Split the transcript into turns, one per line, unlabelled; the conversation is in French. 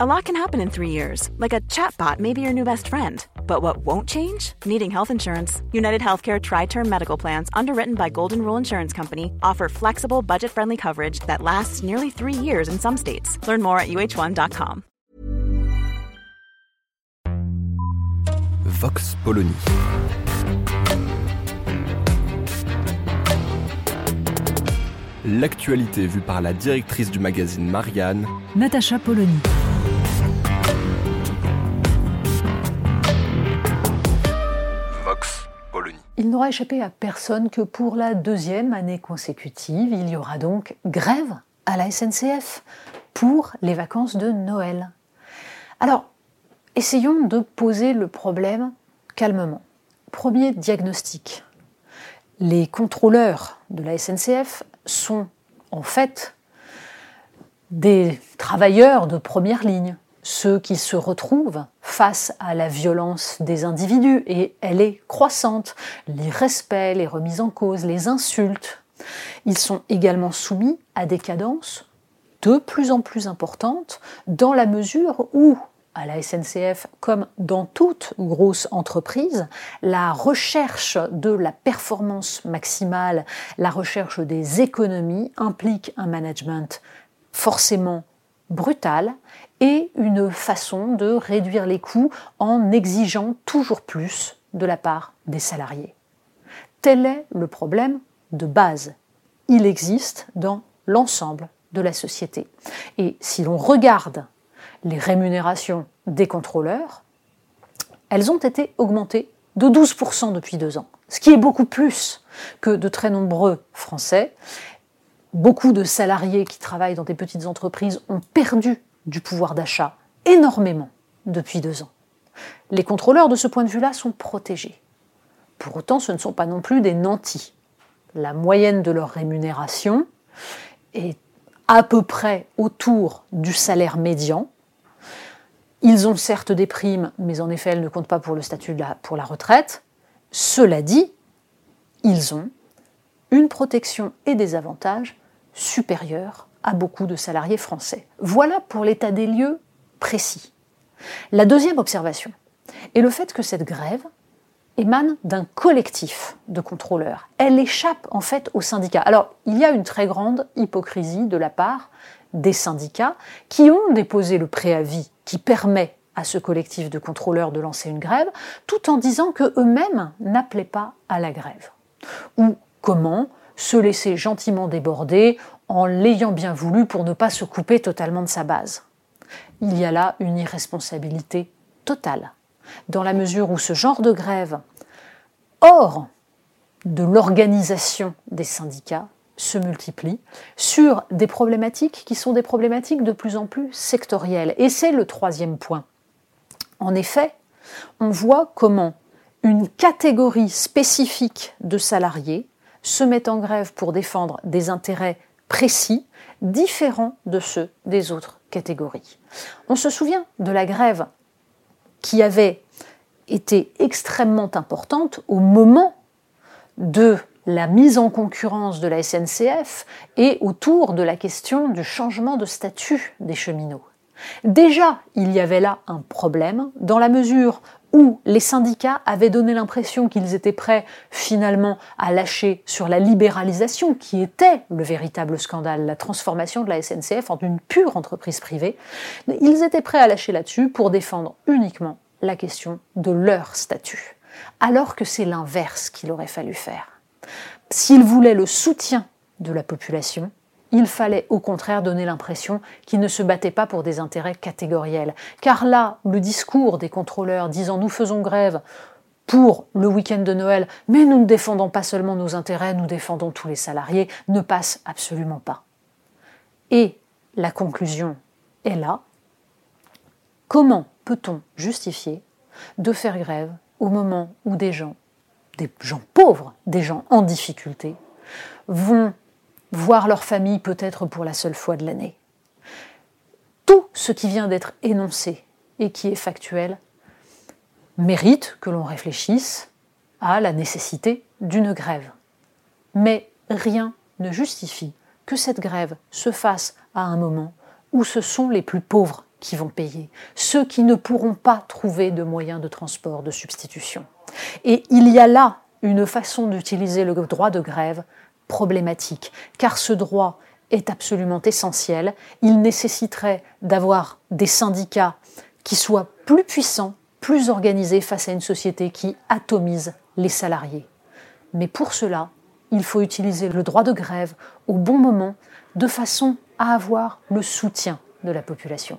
A lot can happen in three years, like a chatbot may be your new best friend. But what won't change? Needing health insurance. United Healthcare Tri Term Medical Plans, underwritten by Golden Rule Insurance Company, offer flexible, budget friendly coverage that lasts nearly three years in some states. Learn more at uh1.com.
Vox Polony. L'actualité vue par la directrice du magazine Marianne,
Natacha Polony.
Il n'aura échappé à personne que pour la deuxième année consécutive, il y aura donc grève à la SNCF pour les vacances de Noël. Alors, essayons de poser le problème calmement. Premier diagnostic. Les contrôleurs de la SNCF sont en fait des travailleurs de première ligne, ceux qui se retrouvent face à la violence des individus, et elle est croissante, l'irrespect, les remises en cause, les insultes. Ils sont également soumis à des cadences de plus en plus importantes dans la mesure où à la SNCF, comme dans toute grosse entreprise, la recherche de la performance maximale, la recherche des économies implique un management forcément brutal et une façon de réduire les coûts en exigeant toujours plus de la part des salariés. Tel est le problème de base. Il existe dans l'ensemble de la société. Et si l'on regarde les rémunérations des contrôleurs, elles ont été augmentées de 12% depuis deux ans, ce qui est beaucoup plus que de très nombreux Français. Beaucoup de salariés qui travaillent dans des petites entreprises ont perdu du pouvoir d'achat énormément depuis deux ans. Les contrôleurs, de ce point de vue-là, sont protégés. Pour autant, ce ne sont pas non plus des nantis. La moyenne de leur rémunération est à peu près autour du salaire médian, ils ont certes des primes, mais en effet, elles ne comptent pas pour le statut pour la retraite. Cela dit, ils ont une protection et des avantages supérieurs à beaucoup de salariés français. Voilà pour l'état des lieux précis. La deuxième observation est le fait que cette grève émane d'un collectif de contrôleurs. Elle échappe en fait aux syndicats. Alors, il y a une très grande hypocrisie de la part des syndicats qui ont déposé le préavis qui permet à ce collectif de contrôleurs de lancer une grève, tout en disant que eux-mêmes n'appelaient pas à la grève. Comment se laisser gentiment déborder en l'ayant bien voulu pour ne pas se couper totalement de sa base. Il y a là une irresponsabilité totale, dans la mesure où ce genre de grève, hors de l'organisation des syndicats, se multiplient sur des problématiques qui sont des problématiques de plus en plus sectorielles. Et c'est le troisième point. En effet, on voit comment une catégorie spécifique de salariés se met en grève pour défendre des intérêts précis, différents de ceux des autres catégories. On se souvient de la grève qui avait été extrêmement importante au moment de la mise en concurrence de la SNCF et autour de la question du changement de statut des cheminots. Déjà, il y avait là un problème dans la mesure où les syndicats avaient donné l'impression qu'ils étaient prêts finalement à lâcher sur la libéralisation qui était le véritable scandale, la transformation de la SNCF en une pure entreprise privée. Ils étaient prêts à lâcher là-dessus pour défendre uniquement la question de leur statut, alors que c'est l'inverse qu'il aurait fallu faire. S'il voulait le soutien de la population, il fallait au contraire donner l'impression qu'ils ne se battaient pas pour des intérêts catégoriels. Car là, le discours des contrôleurs disant nous faisons grève pour le week-end de Noël, mais nous ne défendons pas seulement nos intérêts, nous défendons tous les salariés, ne passe absolument pas. Et la conclusion est là. Comment peut-on justifier de faire grève au moment où des gens des gens pauvres, des gens en difficulté, vont voir leur famille peut-être pour la seule fois de l'année. Tout ce qui vient d'être énoncé et qui est factuel mérite que l'on réfléchisse à la nécessité d'une grève. Mais rien ne justifie que cette grève se fasse à un moment où ce sont les plus pauvres qui vont payer, ceux qui ne pourront pas trouver de moyens de transport de substitution. Et il y a là une façon d'utiliser le droit de grève problématique, car ce droit est absolument essentiel. Il nécessiterait d'avoir des syndicats qui soient plus puissants, plus organisés face à une société qui atomise les salariés. Mais pour cela, il faut utiliser le droit de grève au bon moment, de façon à avoir le soutien de la population.